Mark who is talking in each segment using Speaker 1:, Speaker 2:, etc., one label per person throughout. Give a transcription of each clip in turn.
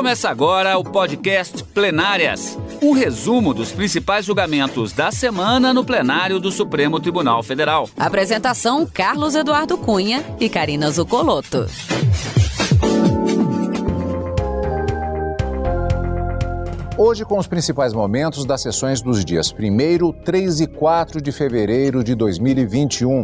Speaker 1: Começa agora o podcast Plenárias um resumo dos principais julgamentos da semana no plenário do Supremo Tribunal Federal.
Speaker 2: Apresentação: Carlos Eduardo Cunha e Karina Zucoloto.
Speaker 3: Hoje, com os principais momentos das sessões dos dias 1, 3 e 4 de fevereiro de 2021.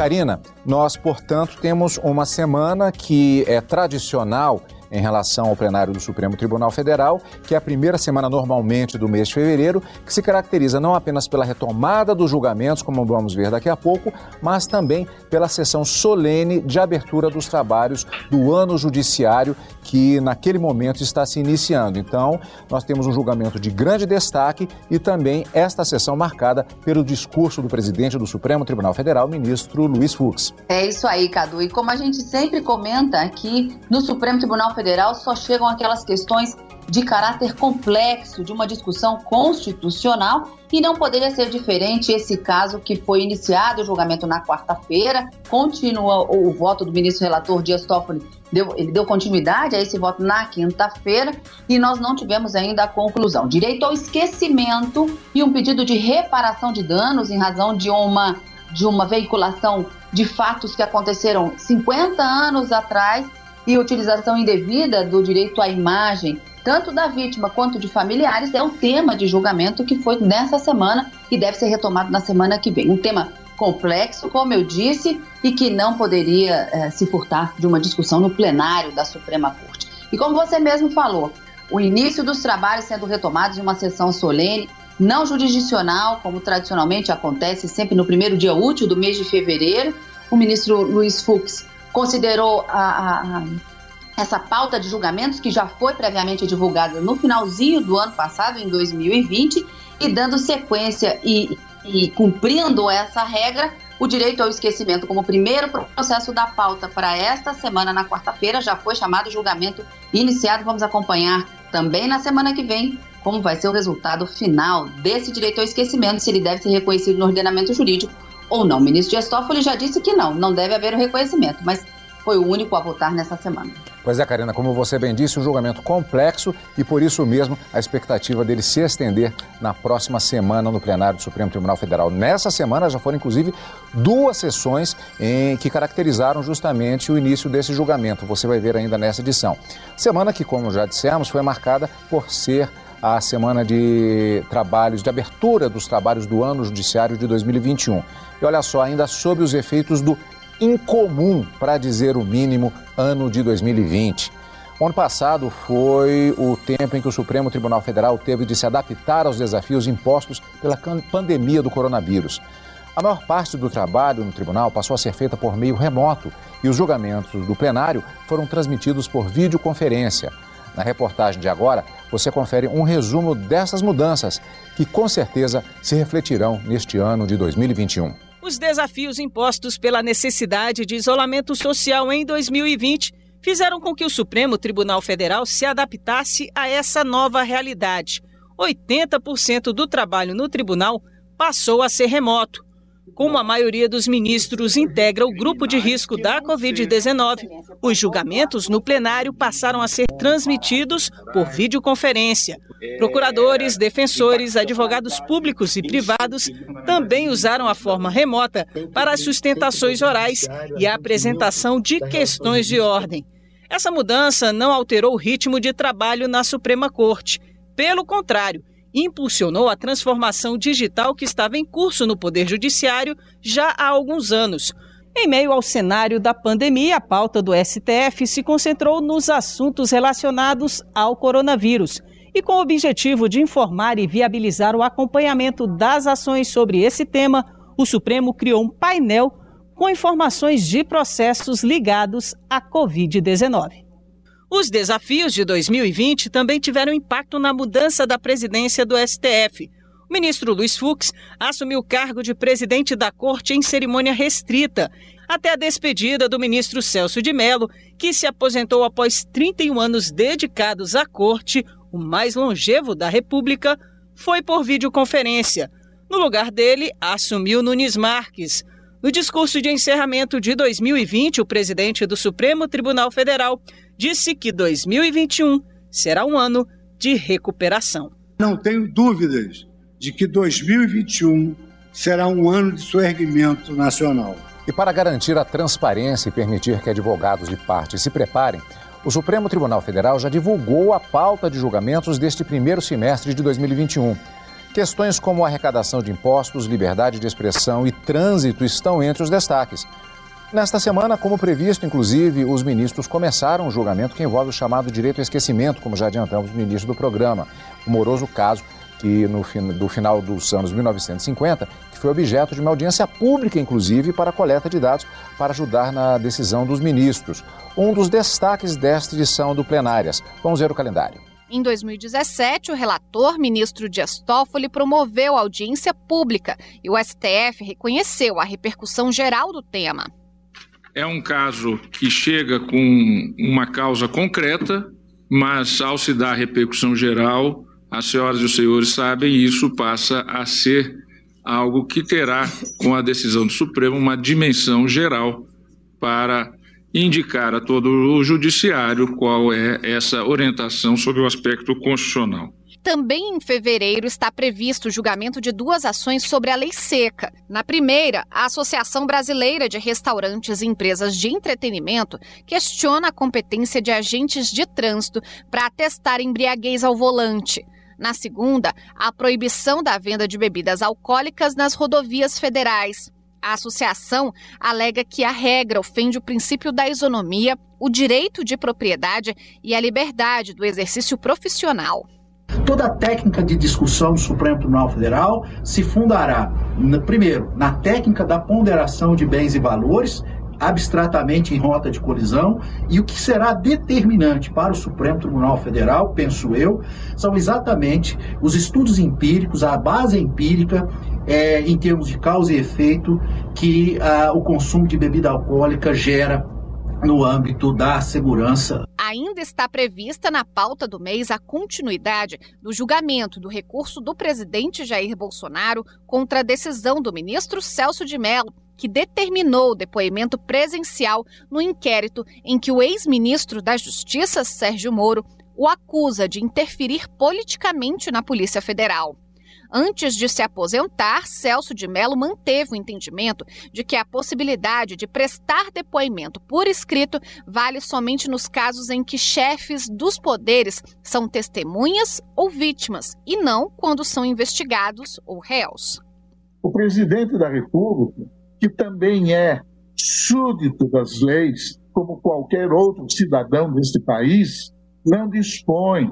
Speaker 3: Karina, nós, portanto, temos uma semana que é tradicional em relação ao plenário do Supremo Tribunal Federal, que é a primeira semana normalmente do mês de fevereiro, que se caracteriza não apenas pela retomada dos julgamentos, como vamos ver daqui a pouco, mas também pela sessão solene de abertura dos trabalhos do ano judiciário que naquele momento está se iniciando. Então, nós temos um julgamento de grande destaque e também esta sessão marcada pelo discurso do presidente do Supremo Tribunal Federal, ministro Luiz Fux.
Speaker 4: É isso aí, Cadu. E como a gente sempre comenta aqui no Supremo Tribunal Federal, Federal só chegam aquelas questões de caráter complexo de uma discussão constitucional e não poderia ser diferente esse caso que foi iniciado o julgamento na quarta-feira, continua o, voto do ministro relator Dias Toffoli, deu, ele deu continuidade a esse voto na quinta-feira e nós não tivemos ainda a conclusão. Direito ao esquecimento e um pedido de reparação de danos em razão de uma de uma veiculação de fatos que aconteceram 50 anos atrás e utilização indevida do direito à imagem, tanto da vítima quanto de familiares, é o tema de julgamento que foi nessa semana e deve ser retomado na semana que vem. Um tema complexo, como eu disse, e que não poderia eh, se furtar de uma discussão no plenário da Suprema Corte. E como você mesmo falou, o início dos trabalhos sendo retomados em uma sessão solene, não jurisdicional, como tradicionalmente acontece sempre no primeiro dia útil do mês de fevereiro. O ministro Luiz Fux considerou a, a, essa pauta de julgamentos que já foi previamente divulgada no finalzinho do ano passado, em 2020, e dando sequência e, e cumprindo essa regra, o direito ao esquecimento como primeiro processo da pauta para esta semana, na quarta-feira, já foi chamado julgamento iniciado. Vamos acompanhar também na semana que vem como vai ser o resultado final desse direito ao esquecimento, se ele deve ser reconhecido no ordenamento jurídico ou não. O ministro Dias Toffoli já disse que não, não deve haver o reconhecimento, mas foi o único a votar nessa semana.
Speaker 3: Pois é, Karina, como você bem disse, um julgamento complexo e por isso mesmo a expectativa dele se estender na próxima semana no plenário do Supremo Tribunal Federal. Nessa semana já foram inclusive duas sessões em que caracterizaram justamente o início desse julgamento. Você vai ver ainda nessa edição. Semana que, como já dissemos, foi marcada por ser a semana de trabalhos, de abertura dos trabalhos do ano judiciário de 2021. E olha só, ainda sob os efeitos do incomum, para dizer o mínimo, ano de 2020. O ano passado foi o tempo em que o Supremo Tribunal Federal teve de se adaptar aos desafios impostos pela pandemia do coronavírus. A maior parte do trabalho no tribunal passou a ser feita por meio remoto e os julgamentos do plenário foram transmitidos por videoconferência. Na reportagem de agora, você confere um resumo dessas mudanças que com certeza se refletirão neste ano de 2021.
Speaker 5: Os desafios impostos pela necessidade de isolamento social em 2020 fizeram com que o Supremo Tribunal Federal se adaptasse a essa nova realidade. 80% do trabalho no tribunal passou a ser remoto. Como a maioria dos ministros integra o grupo de risco da Covid-19, os julgamentos no plenário passaram a ser transmitidos por videoconferência. Procuradores, defensores, advogados públicos e privados também usaram a forma remota para as sustentações orais e a apresentação de questões de ordem. Essa mudança não alterou o ritmo de trabalho na Suprema Corte. Pelo contrário, impulsionou a transformação digital que estava em curso no Poder Judiciário já há alguns anos. Em meio ao cenário da pandemia, a pauta do STF se concentrou nos assuntos relacionados ao coronavírus. E com o objetivo de informar e viabilizar o acompanhamento das ações sobre esse tema, o Supremo criou um painel com informações de processos ligados à Covid-19. Os desafios de 2020 também tiveram impacto na mudança da presidência do STF. O ministro Luiz Fux assumiu o cargo de presidente da corte em cerimônia restrita, até a despedida do ministro Celso de Mello, que se aposentou após 31 anos dedicados à corte, o mais longevo da República, foi por videoconferência. No lugar dele, assumiu Nunes Marques. No discurso de encerramento de 2020, o presidente do Supremo Tribunal Federal disse que 2021 será um ano de recuperação.
Speaker 6: Não tenho dúvidas de que 2021 será um ano de soerguimento nacional.
Speaker 3: E para garantir a transparência e permitir que advogados de parte se preparem, o Supremo Tribunal Federal já divulgou a pauta de julgamentos deste primeiro semestre de 2021. Questões como arrecadação de impostos, liberdade de expressão e trânsito estão entre os destaques. Nesta semana, como previsto, inclusive, os ministros começaram um julgamento que envolve o chamado direito ao esquecimento, como já adiantamos no início do programa. O moroso caso que no do final dos anos 1950, que foi objeto de uma audiência pública, inclusive, para coleta de dados para ajudar na decisão dos ministros. Um dos destaques desta edição do Plenárias. Vamos ver o calendário.
Speaker 7: Em 2017, o relator, ministro Dias Toffoli, promoveu audiência pública e o STF reconheceu a repercussão geral do tema.
Speaker 8: É um caso que chega com uma causa concreta, mas ao se dar repercussão geral, as senhoras e os senhores sabem, isso passa a ser algo que terá, com a decisão do Supremo, uma dimensão geral para indicar a todo o judiciário qual é essa orientação sobre o aspecto constitucional.
Speaker 7: Também em fevereiro está previsto o julgamento de duas ações sobre a lei seca. Na primeira, a Associação Brasileira de Restaurantes e Empresas de Entretenimento questiona a competência de agentes de trânsito para atestar embriaguez ao volante. Na segunda, a proibição da venda de bebidas alcoólicas nas rodovias federais. A associação alega que a regra ofende o princípio da isonomia, o direito de propriedade e a liberdade do exercício profissional.
Speaker 9: Toda a técnica de discussão do Supremo Tribunal Federal se fundará, primeiro, na técnica da ponderação de bens e valores, abstratamente em rota de colisão, e o que será determinante para o Supremo Tribunal Federal, penso eu, são exatamente os estudos empíricos, a base empírica é, em termos de causa e efeito que ah, o consumo de bebida alcoólica gera no âmbito da segurança.
Speaker 7: Ainda está prevista na pauta do mês a continuidade do julgamento do recurso do presidente Jair Bolsonaro contra a decisão do ministro Celso de Mello que determinou o depoimento presencial no inquérito em que o ex-ministro da Justiça, Sérgio Moro, o acusa de interferir politicamente na Polícia Federal. Antes de se aposentar, Celso de Mello manteve o entendimento de que a possibilidade de prestar depoimento por escrito vale somente nos casos em que chefes dos poderes são testemunhas ou vítimas, e não quando são investigados ou réus.
Speaker 10: O presidente da República, que também é súdito das leis, como qualquer outro cidadão deste país, não dispõe,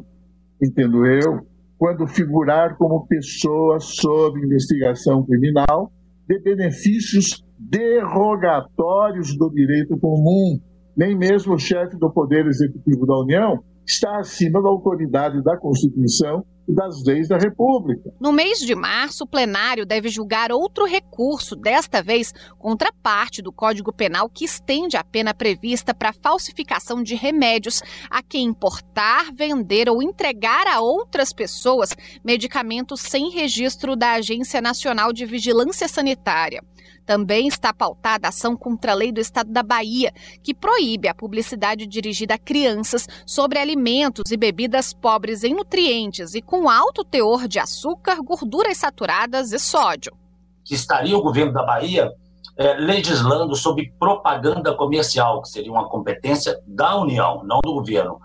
Speaker 10: entendo eu, quando figurar como pessoa sob investigação criminal, de benefícios derrogatórios do direito comum. Nem mesmo o chefe do Poder Executivo da União está acima da autoridade da Constituição das leis da República.
Speaker 7: No mês de março, o plenário deve julgar outro recurso, desta vez contra parte do Código Penal que estende a pena prevista para falsificação de remédios a quem importar, vender ou entregar a outras pessoas medicamentos sem registro da Agência Nacional de Vigilância Sanitária. Também está pautada a ação contra a lei do Estado da Bahia, que proíbe a publicidade dirigida a crianças sobre alimentos e bebidas pobres em nutrientes e com alto teor de açúcar, gorduras saturadas e sódio.
Speaker 11: Estaria o governo da Bahia é, legislando sobre propaganda comercial, que seria uma competência da União, não do governo.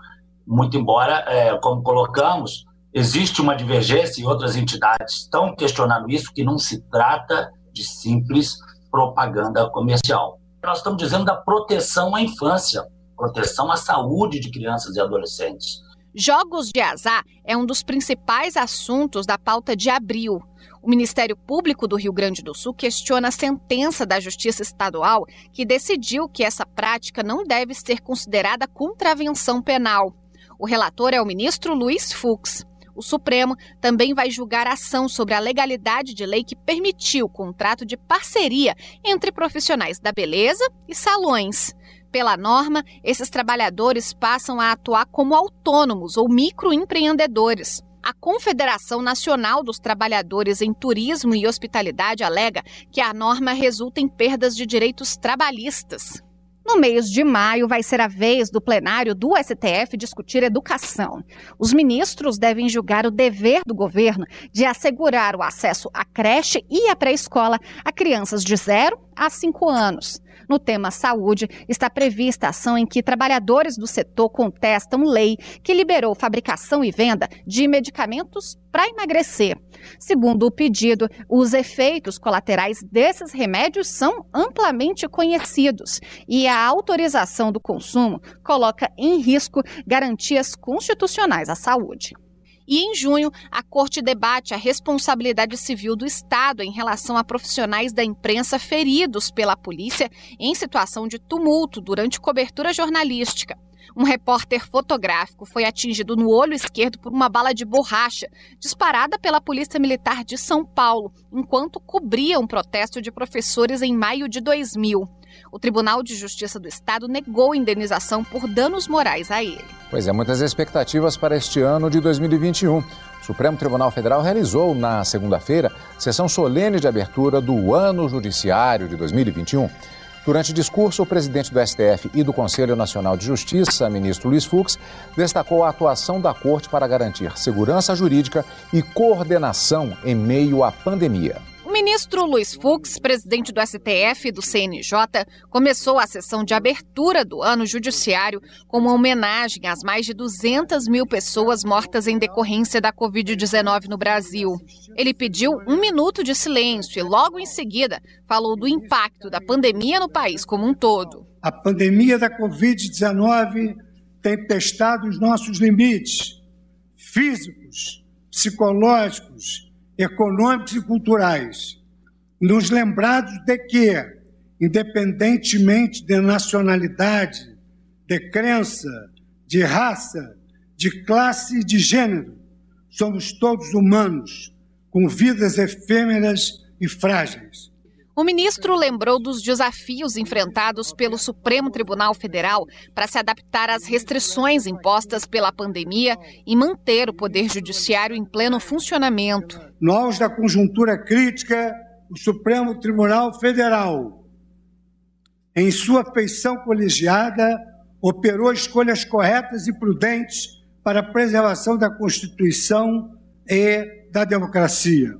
Speaker 11: Muito embora, é, como colocamos, existe uma divergência e outras entidades estão questionando isso, que não se trata de simples propaganda comercial. Nós estamos dizendo da proteção à infância, proteção à saúde de crianças e adolescentes.
Speaker 7: Jogos de azar é um dos principais assuntos da pauta de abril. O Ministério Público do Rio Grande do Sul questiona a sentença da Justiça Estadual que decidiu que essa prática não deve ser considerada contravenção penal. O relator é o ministro Luiz Fux. O Supremo também vai julgar ação sobre a legalidade de lei que permitiu o contrato de parceria entre profissionais da beleza e salões. Pela norma, esses trabalhadores passam a atuar como autônomos ou microempreendedores. A Confederação Nacional dos Trabalhadores em Turismo e Hospitalidade alega que a norma resulta em perdas de direitos trabalhistas. No mês de maio, vai ser a vez do plenário do STF discutir educação. Os ministros devem julgar o dever do governo de assegurar o acesso à creche e à pré-escola a crianças de 0 a 5 anos. No tema saúde, está prevista a ação em que trabalhadores do setor contestam lei que liberou fabricação e venda de medicamentos para emagrecer. Segundo o pedido, os efeitos colaterais desses remédios são amplamente conhecidos e a autorização do consumo coloca em risco garantias constitucionais à saúde. E em junho, a Corte debate a responsabilidade civil do Estado em relação a profissionais da imprensa feridos pela polícia em situação de tumulto durante cobertura jornalística. Um repórter fotográfico foi atingido no olho esquerdo por uma bala de borracha disparada pela Polícia Militar de São Paulo, enquanto cobria um protesto de professores em maio de 2000. O Tribunal de Justiça do Estado negou indenização por danos morais a ele.
Speaker 3: Pois é, muitas expectativas para este ano de 2021. O Supremo Tribunal Federal realizou na segunda-feira sessão solene de abertura do Ano Judiciário de 2021. Durante discurso, o presidente do STF e do Conselho Nacional de Justiça, ministro Luiz Fux, destacou a atuação da Corte para garantir segurança jurídica e coordenação em meio à pandemia
Speaker 7: ministro Luiz Fux, presidente do STF e do CNJ, começou a sessão de abertura do ano judiciário com uma homenagem às mais de 200 mil pessoas mortas em decorrência da Covid-19 no Brasil. Ele pediu um minuto de silêncio e, logo em seguida, falou do impacto da pandemia no país como um todo.
Speaker 6: A pandemia da Covid-19 tem testado os nossos limites físicos, psicológicos econômicos e culturais, nos lembrados de que, independentemente de nacionalidade, de crença, de raça, de classe e de gênero, somos todos humanos, com vidas efêmeras e frágeis.
Speaker 7: O ministro lembrou dos desafios enfrentados pelo Supremo Tribunal Federal para se adaptar às restrições impostas pela pandemia e manter o Poder Judiciário em pleno funcionamento.
Speaker 6: Nós, da conjuntura crítica, o Supremo Tribunal Federal, em sua feição colegiada, operou escolhas corretas e prudentes para a preservação da Constituição e da democracia,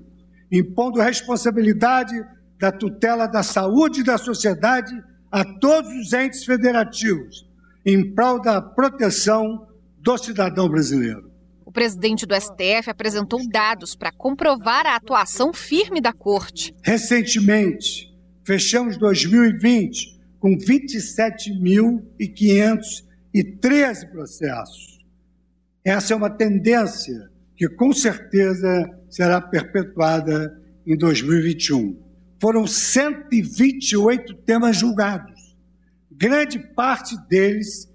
Speaker 6: impondo responsabilidade da tutela da saúde da sociedade a todos os entes federativos, em prol da proteção do cidadão brasileiro.
Speaker 7: O presidente do STF apresentou dados para comprovar a atuação firme da Corte.
Speaker 6: Recentemente, fechamos 2020 com 27.513 processos. Essa é uma tendência que, com certeza, será perpetuada em 2021 foram 128 temas julgados, grande parte deles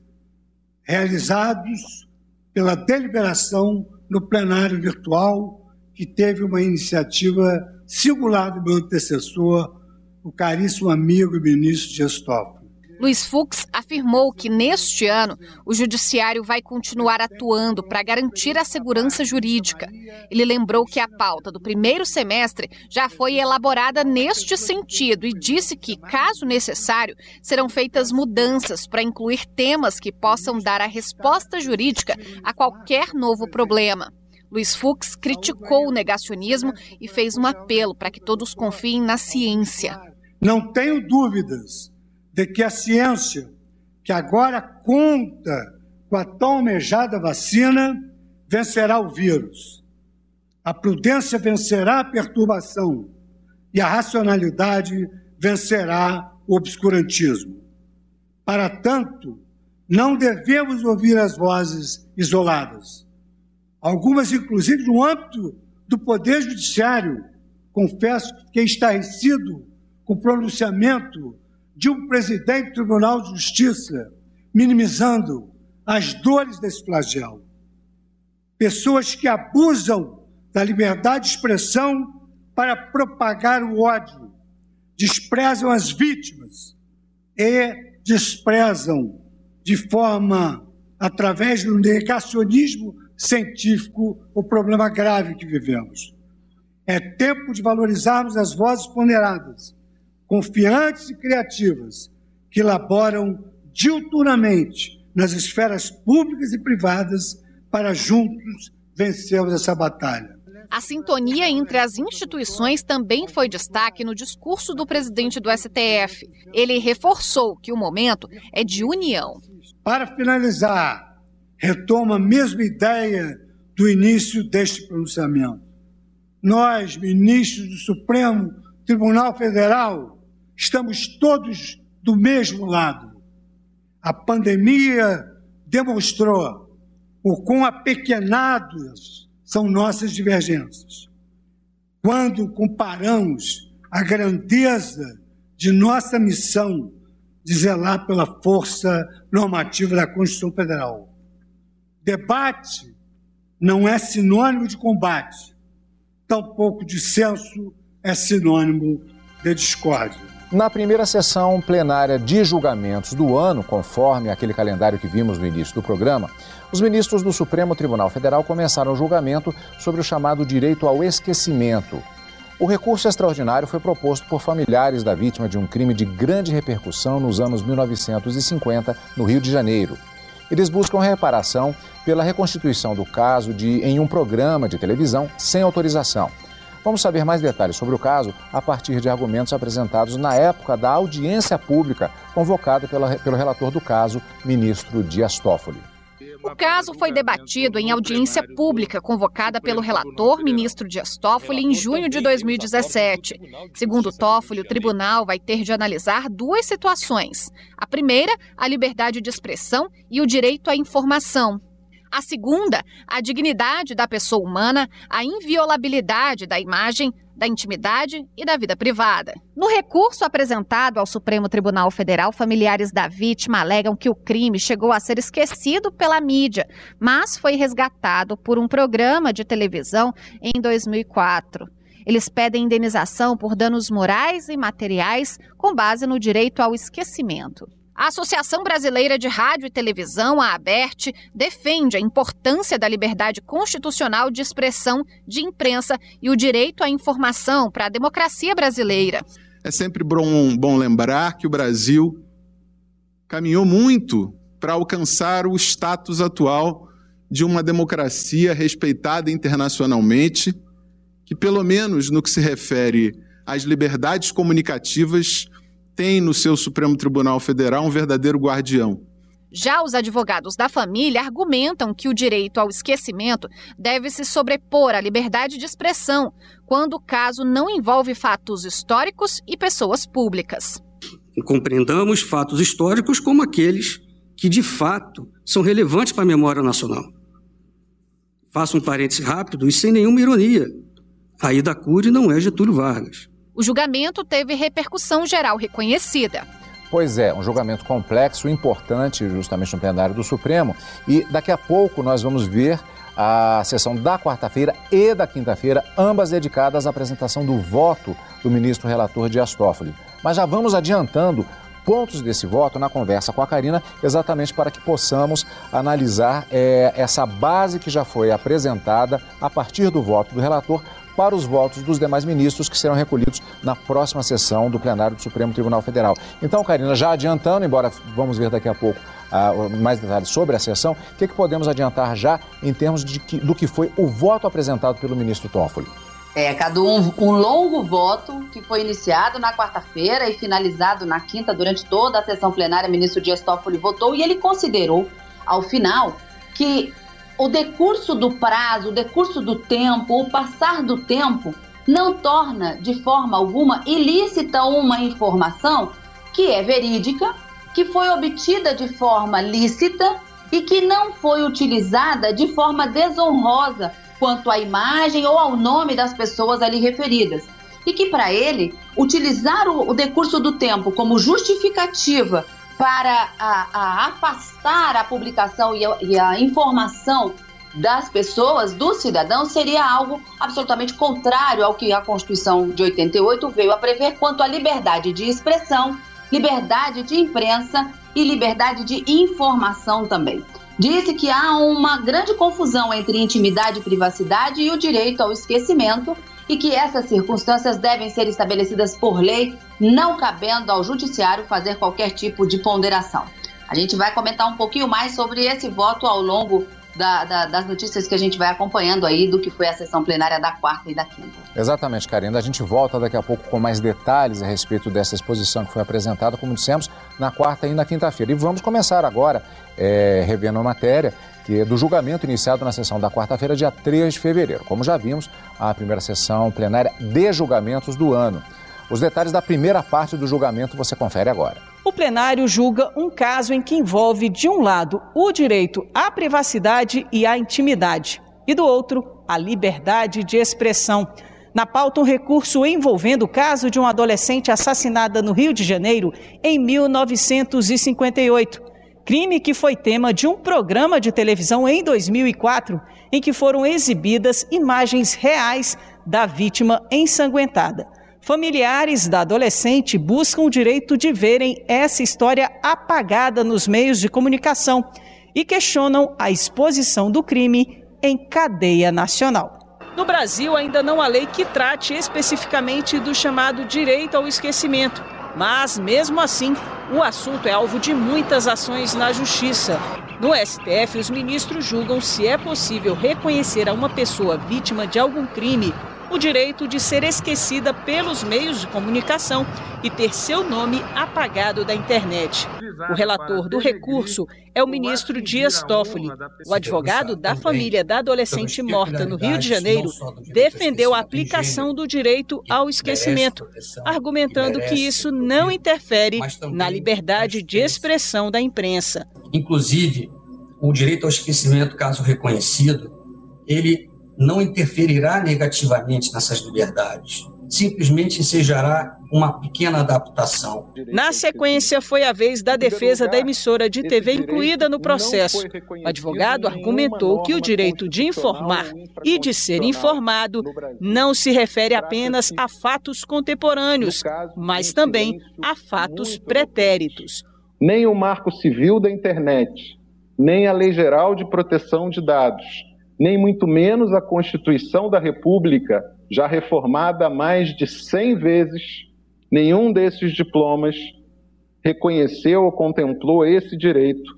Speaker 6: realizados pela deliberação no plenário virtual, que teve uma iniciativa singular do meu antecessor, o caríssimo amigo e ministro Toffoli.
Speaker 7: Luiz Fux afirmou que neste ano o judiciário vai continuar atuando para garantir a segurança jurídica. Ele lembrou que a pauta do primeiro semestre já foi elaborada neste sentido e disse que, caso necessário, serão feitas mudanças para incluir temas que possam dar a resposta jurídica a qualquer novo problema. Luiz Fux criticou o negacionismo e fez um apelo para que todos confiem na ciência.
Speaker 6: Não tenho dúvidas de que a ciência, que agora conta com a tão almejada vacina, vencerá o vírus. A prudência vencerá a perturbação e a racionalidade vencerá o obscurantismo. Para tanto, não devemos ouvir as vozes isoladas. Algumas, inclusive, no âmbito do Poder Judiciário, confesso que estarrecido com o pronunciamento de um presidente do Tribunal de Justiça minimizando as dores desse flagelo. Pessoas que abusam da liberdade de expressão para propagar o ódio, desprezam as vítimas e desprezam de forma através do negacionismo científico, o problema grave que vivemos. É tempo de valorizarmos as vozes ponderadas, confiantes e criativas, que laboram diuturnamente nas esferas públicas e privadas para juntos vencermos essa batalha.
Speaker 7: A sintonia entre as instituições também foi destaque no discurso do presidente do STF. Ele reforçou que o momento é de união.
Speaker 6: Para finalizar, retoma a mesma ideia do início deste pronunciamento. Nós, ministros do Supremo Tribunal Federal, estamos todos do mesmo lado. A pandemia demonstrou o quão apequenados são nossas divergências. Quando comparamos a grandeza de nossa missão de zelar pela força normativa da Constituição Federal. Debate não é sinônimo de combate, tampouco dissenso é sinônimo de discórdia.
Speaker 3: Na primeira sessão plenária de julgamentos do ano, conforme aquele calendário que vimos no início do programa, os ministros do Supremo Tribunal Federal começaram o julgamento sobre o chamado direito ao esquecimento. O recurso extraordinário foi proposto por familiares da vítima de um crime de grande repercussão nos anos 1950, no Rio de Janeiro. Eles buscam reparação pela reconstituição do caso de em um programa de televisão sem autorização. Vamos saber mais detalhes sobre o caso a partir de argumentos apresentados na época da audiência pública convocada pela, pelo relator do caso, ministro Dias Toffoli.
Speaker 7: O caso foi debatido em audiência pública convocada pelo relator, ministro Dias Toffoli, em junho de 2017. Segundo Toffoli, o tribunal vai ter de analisar duas situações. A primeira, a liberdade de expressão e o direito à informação. A segunda, a dignidade da pessoa humana, a inviolabilidade da imagem, da intimidade e da vida privada. No recurso apresentado ao Supremo Tribunal Federal, familiares da vítima alegam que o crime chegou a ser esquecido pela mídia, mas foi resgatado por um programa de televisão em 2004. Eles pedem indenização por danos morais e materiais com base no direito ao esquecimento. A Associação Brasileira de Rádio e Televisão, a ABERT, defende a importância da liberdade constitucional de expressão de imprensa e o direito à informação para a democracia brasileira.
Speaker 12: É sempre bom, bom lembrar que o Brasil caminhou muito para alcançar o status atual de uma democracia respeitada internacionalmente, que, pelo menos no que se refere às liberdades comunicativas, tem no seu Supremo Tribunal Federal um verdadeiro guardião.
Speaker 7: Já os advogados da família argumentam que o direito ao esquecimento deve se sobrepor à liberdade de expressão, quando o caso não envolve fatos históricos e pessoas públicas.
Speaker 13: Compreendamos fatos históricos como aqueles que, de fato, são relevantes para a memória nacional. Faço um parêntese rápido e sem nenhuma ironia. A da Cury não é Getúlio Vargas.
Speaker 7: O julgamento teve repercussão geral reconhecida.
Speaker 3: Pois é, um julgamento complexo, importante, justamente no plenário do Supremo. E daqui a pouco nós vamos ver a sessão da quarta-feira e da quinta-feira, ambas dedicadas à apresentação do voto do ministro relator Dias Toffoli. Mas já vamos adiantando pontos desse voto na conversa com a Karina, exatamente para que possamos analisar é, essa base que já foi apresentada a partir do voto do relator para os votos dos demais ministros que serão recolhidos na próxima sessão do plenário do Supremo Tribunal Federal. Então, Karina, já adiantando, embora vamos ver daqui a pouco uh, mais detalhes sobre a sessão, o que, que podemos adiantar já em termos de que, do que foi o voto apresentado pelo ministro Toffoli?
Speaker 4: É, Cadu, um, um longo voto que foi iniciado na quarta-feira e finalizado na quinta, durante toda a sessão plenária, o ministro Dias Toffoli votou e ele considerou, ao final, que o decurso do prazo, o decurso do tempo, o passar do tempo, não torna de forma alguma ilícita uma informação que é verídica, que foi obtida de forma lícita e que não foi utilizada de forma desonrosa quanto à imagem ou ao nome das pessoas ali referidas. E que, para ele, utilizar o, decurso do tempo como justificativa para a, a afastar a publicação e a, e a informação das pessoas, dos cidadãos, seria algo absolutamente contrário ao que a Constituição de 88 veio a prever quanto à liberdade de expressão, liberdade de imprensa e liberdade de informação também. disse que há uma grande confusão entre intimidade e privacidade e o direito ao esquecimento e que essas circunstâncias devem ser estabelecidas por lei, não cabendo ao judiciário fazer qualquer tipo de ponderação. A gente vai comentar um pouquinho mais sobre esse voto ao longo da, da, das notícias que a gente vai acompanhando aí do que foi a sessão plenária da quarta e da quinta.
Speaker 3: Exatamente, Karina. A gente volta daqui a pouco com mais detalhes a respeito dessa exposição que foi apresentada, como dissemos, na quarta e na quinta-feira. E vamos começar agora é, revendo a matéria que do julgamento iniciado na sessão da quarta-feira, dia 3 de fevereiro. Como já vimos, a primeira sessão plenária de julgamentos do ano. Os detalhes da primeira parte do julgamento você confere agora.
Speaker 5: O plenário julga um caso em que envolve, de um lado, o direito à privacidade e à intimidade, e do outro, a liberdade de expressão. Na pauta, um recurso envolvendo o caso de uma adolescente assassinada no Rio de Janeiro em 1958. Crime que foi tema de um programa de televisão em 2004, em que foram exibidas imagens reais da vítima ensanguentada. Familiares da adolescente buscam o direito de verem essa história apagada nos meios de comunicação e questionam a exposição do crime em cadeia nacional. No Brasil, ainda não há lei que trate especificamente do chamado direito ao esquecimento. Mas, mesmo assim, o assunto é alvo de muitas ações na Justiça. No STF, os ministros julgam se é possível reconhecer a uma pessoa vítima de algum crime o direito de ser esquecida pelos meios de comunicação e ter seu nome apagado da internet. O relator do recurso é o ministro Dias Toffoli. O advogado da família da adolescente morta no Rio de Janeiro defendeu a aplicação do direito ao esquecimento, argumentando que isso não interfere na liberdade de expressão da imprensa.
Speaker 13: Inclusive, o direito ao esquecimento, caso reconhecido, ele não interferirá negativamente nessas liberdades. Simplesmente ensejará uma pequena adaptação.
Speaker 5: Na sequência, foi a vez da defesa da emissora de TV incluída no processo. O advogado argumentou que o direito de informar e de ser informado não se refere apenas a fatos contemporâneos, mas também a fatos pretéritos.
Speaker 14: Nem o Marco Civil da Internet, nem a Lei Geral de Proteção de Dados nem muito menos a Constituição da República, já reformada mais de 100 vezes, nenhum desses diplomas reconheceu ou contemplou esse direito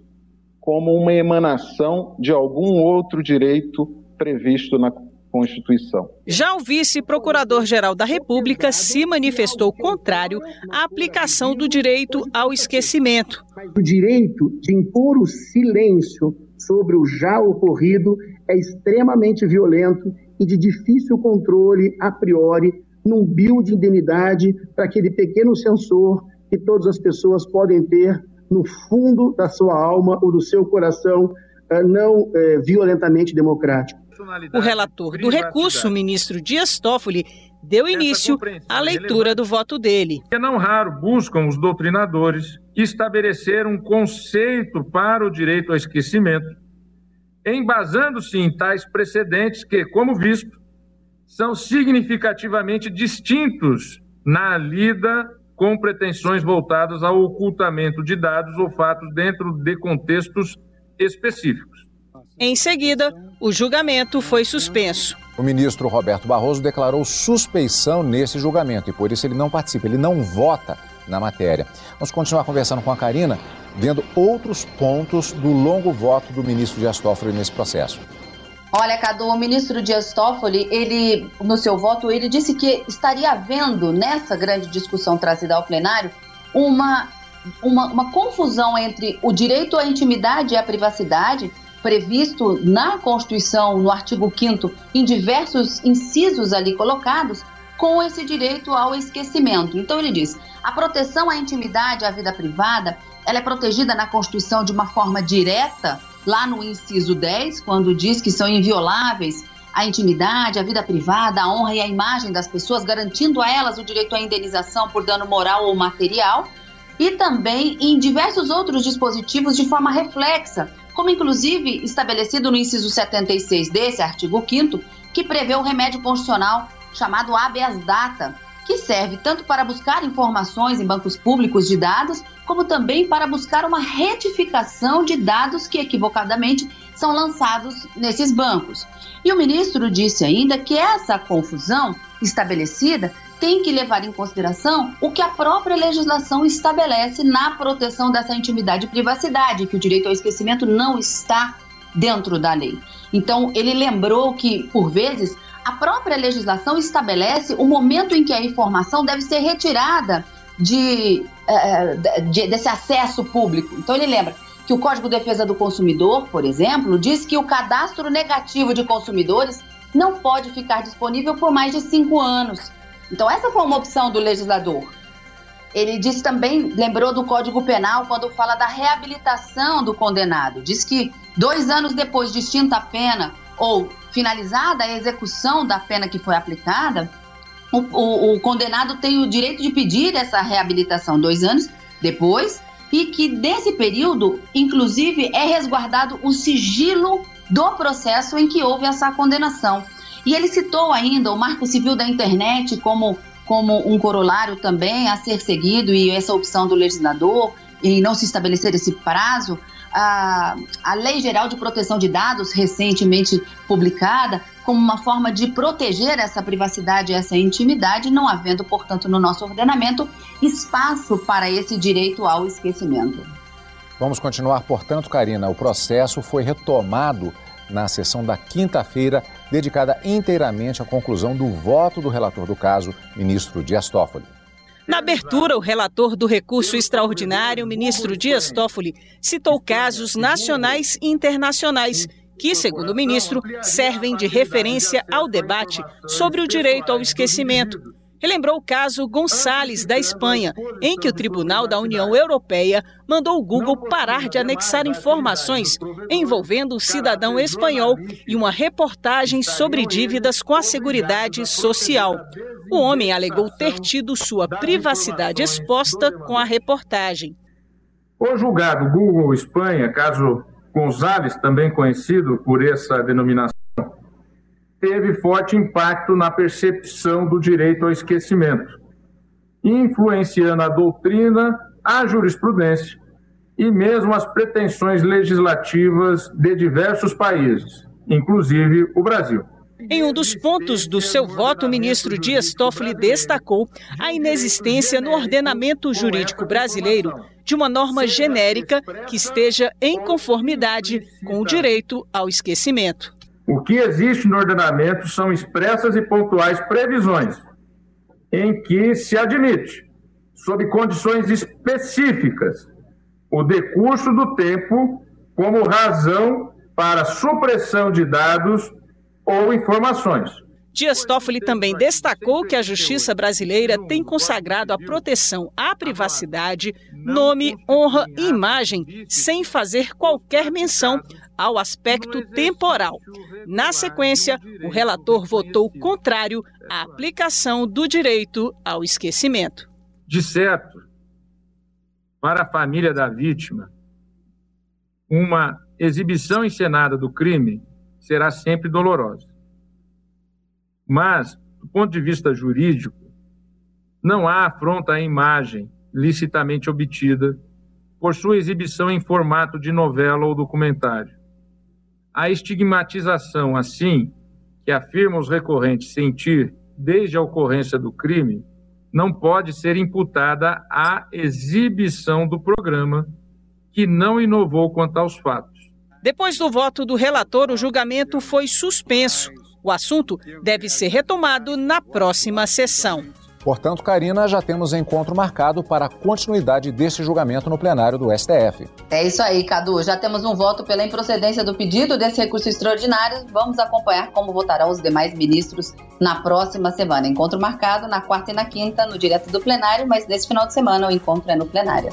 Speaker 14: como uma emanação de algum outro direito previsto na Constituição.
Speaker 5: Já o vice-procurador-geral da República se manifestou contrário à aplicação do direito ao esquecimento.
Speaker 15: O direito de impor o silêncio sobre o já ocorrido é extremamente violento e de difícil controle a priori num bio de indemnidade para aquele pequeno sensor que todas as pessoas podem ter no fundo da sua alma ou do seu coração eh, não é, violentamente democrático.
Speaker 5: O relator do recurso, o ministro Dias Toffoli, deu início à leitura do voto dele.
Speaker 8: É não raro buscam os doutrinadores estabelecer um conceito para o direito ao esquecimento embasando-se em tais precedentes que, como visto, são significativamente distintos na lida com pretensões voltadas ao ocultamento de dados ou fatos dentro de contextos específicos.
Speaker 5: Em seguida, o julgamento foi suspenso.
Speaker 3: O ministro Roberto Barroso declarou suspeição nesse julgamento e por isso ele não participa, ele não vota na matéria. Vamos continuar conversando com a Karina vendo outros pontos do longo voto do ministro Dias Toffoli nesse processo.
Speaker 4: Olha, Cadu, o ministro Dias Toffoli, ele, no seu voto, ele disse que estaria havendo, nessa grande discussão trazida ao plenário, uma, uma, uma confusão entre o direito à intimidade e à privacidade, previsto na Constituição, no artigo 5 em diversos incisos ali colocados, com esse direito ao esquecimento. Então ele diz: a proteção à intimidade e à vida privada ela é protegida na Constituição de uma forma direta, lá no inciso 10, quando diz que são invioláveis a intimidade, a vida privada, a honra e a imagem das pessoas, garantindo a elas o direito à indenização por dano moral ou material, e também em diversos outros dispositivos de forma reflexa, como inclusive estabelecido no inciso 76 desse artigo 5 que prevê o remédio constitucional chamado habeas data, que serve tanto para buscar informações em bancos públicos de dados, como também para buscar uma retificação de dados que equivocadamente são lançados nesses bancos. E o ministro disse ainda que essa confusão estabelecida tem que levar em consideração o que a própria legislação estabelece na proteção dessa intimidade e privacidade, que o direito ao esquecimento não está dentro da lei. Então, ele lembrou que, por vezes, a própria legislação estabelece o momento em que a informação deve ser retirada de, eh, de, desse acesso público. Então, ele lembra que o Código de Defesa do Consumidor, por exemplo, diz que o cadastro negativo de consumidores não pode ficar disponível por mais de cinco anos. Então, essa foi uma opção do legislador. Ele disse também, lembrou do Código Penal quando fala da reabilitação do condenado. Diz que dois anos depois de extinta a pena ou finalizada a execução da pena que foi aplicada, o, o, o condenado tem o direito de pedir essa reabilitação dois anos depois e que nesse período, inclusive, é resguardado o sigilo do processo em que houve essa condenação. E ele citou ainda o Marco Civil da Internet como, como um corolário também a ser seguido e essa opção do legislador em não se estabelecer esse prazo. A, a Lei Geral de Proteção de Dados, recentemente publicada, como uma forma de proteger essa privacidade essa intimidade, não havendo, portanto, no nosso ordenamento espaço para esse direito ao esquecimento.
Speaker 3: Vamos continuar, portanto, Karina. O processo foi retomado na sessão da quinta-feira, dedicada inteiramente à conclusão do voto do relator do caso, ministro Dias Toffoli.
Speaker 5: Na abertura, o relator do recurso extraordinário, ministro Dias Toffoli, citou casos nacionais e internacionais que, segundo o ministro, servem de referência ao debate sobre o direito ao esquecimento, relembrou o caso Gonçalves, da Espanha, em que o Tribunal da União Europeia mandou o Google parar de anexar informações envolvendo o cidadão espanhol e uma reportagem sobre dívidas com a Seguridade Social. O homem alegou ter tido sua privacidade exposta com a reportagem.
Speaker 16: O julgado Google Espanha, caso Gonzales, também conhecido por essa denominação, teve forte impacto na percepção do direito ao esquecimento, influenciando a doutrina, a jurisprudência e mesmo as pretensões legislativas de diversos países, inclusive o Brasil.
Speaker 5: Em um dos pontos do seu voto, o ministro Dias Toffoli destacou a inexistência no ordenamento jurídico brasileiro de uma norma genérica que esteja em conformidade com o direito ao esquecimento.
Speaker 16: O que existe no ordenamento são expressas e pontuais previsões em que se admite, sob condições específicas, o decurso do tempo como razão para supressão de dados ou informações.
Speaker 5: Dias Toffoli também destacou que a justiça brasileira tem consagrado a proteção à privacidade, nome, honra e imagem, sem fazer qualquer menção ao aspecto temporal. Na sequência, o relator votou contrário à aplicação do direito ao esquecimento.
Speaker 16: De certo, para a família da vítima, uma exibição encenada do crime será sempre dolorosa. Mas, do ponto de vista jurídico, não há afronta à imagem licitamente obtida por sua exibição em formato de novela ou documentário. A estigmatização, assim, que afirma os recorrentes sentir desde a ocorrência do crime, não pode ser imputada à exibição do programa, que não inovou quanto aos fatos.
Speaker 5: Depois do voto do relator, o julgamento foi suspenso o assunto deve ser retomado na próxima sessão.
Speaker 3: Portanto, Karina, já temos encontro marcado para a continuidade desse julgamento no plenário do STF.
Speaker 4: É isso aí, Cadu. Já temos um voto pela improcedência do pedido desse recurso extraordinário. Vamos acompanhar como votarão os demais ministros na próxima semana. Encontro marcado na quarta e na quinta, no direto do plenário, mas nesse final de semana o encontro é no plenário.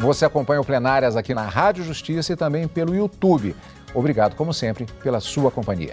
Speaker 3: Você acompanha o Plenárias aqui na Rádio Justiça e também pelo YouTube. Obrigado, como sempre, pela sua companhia.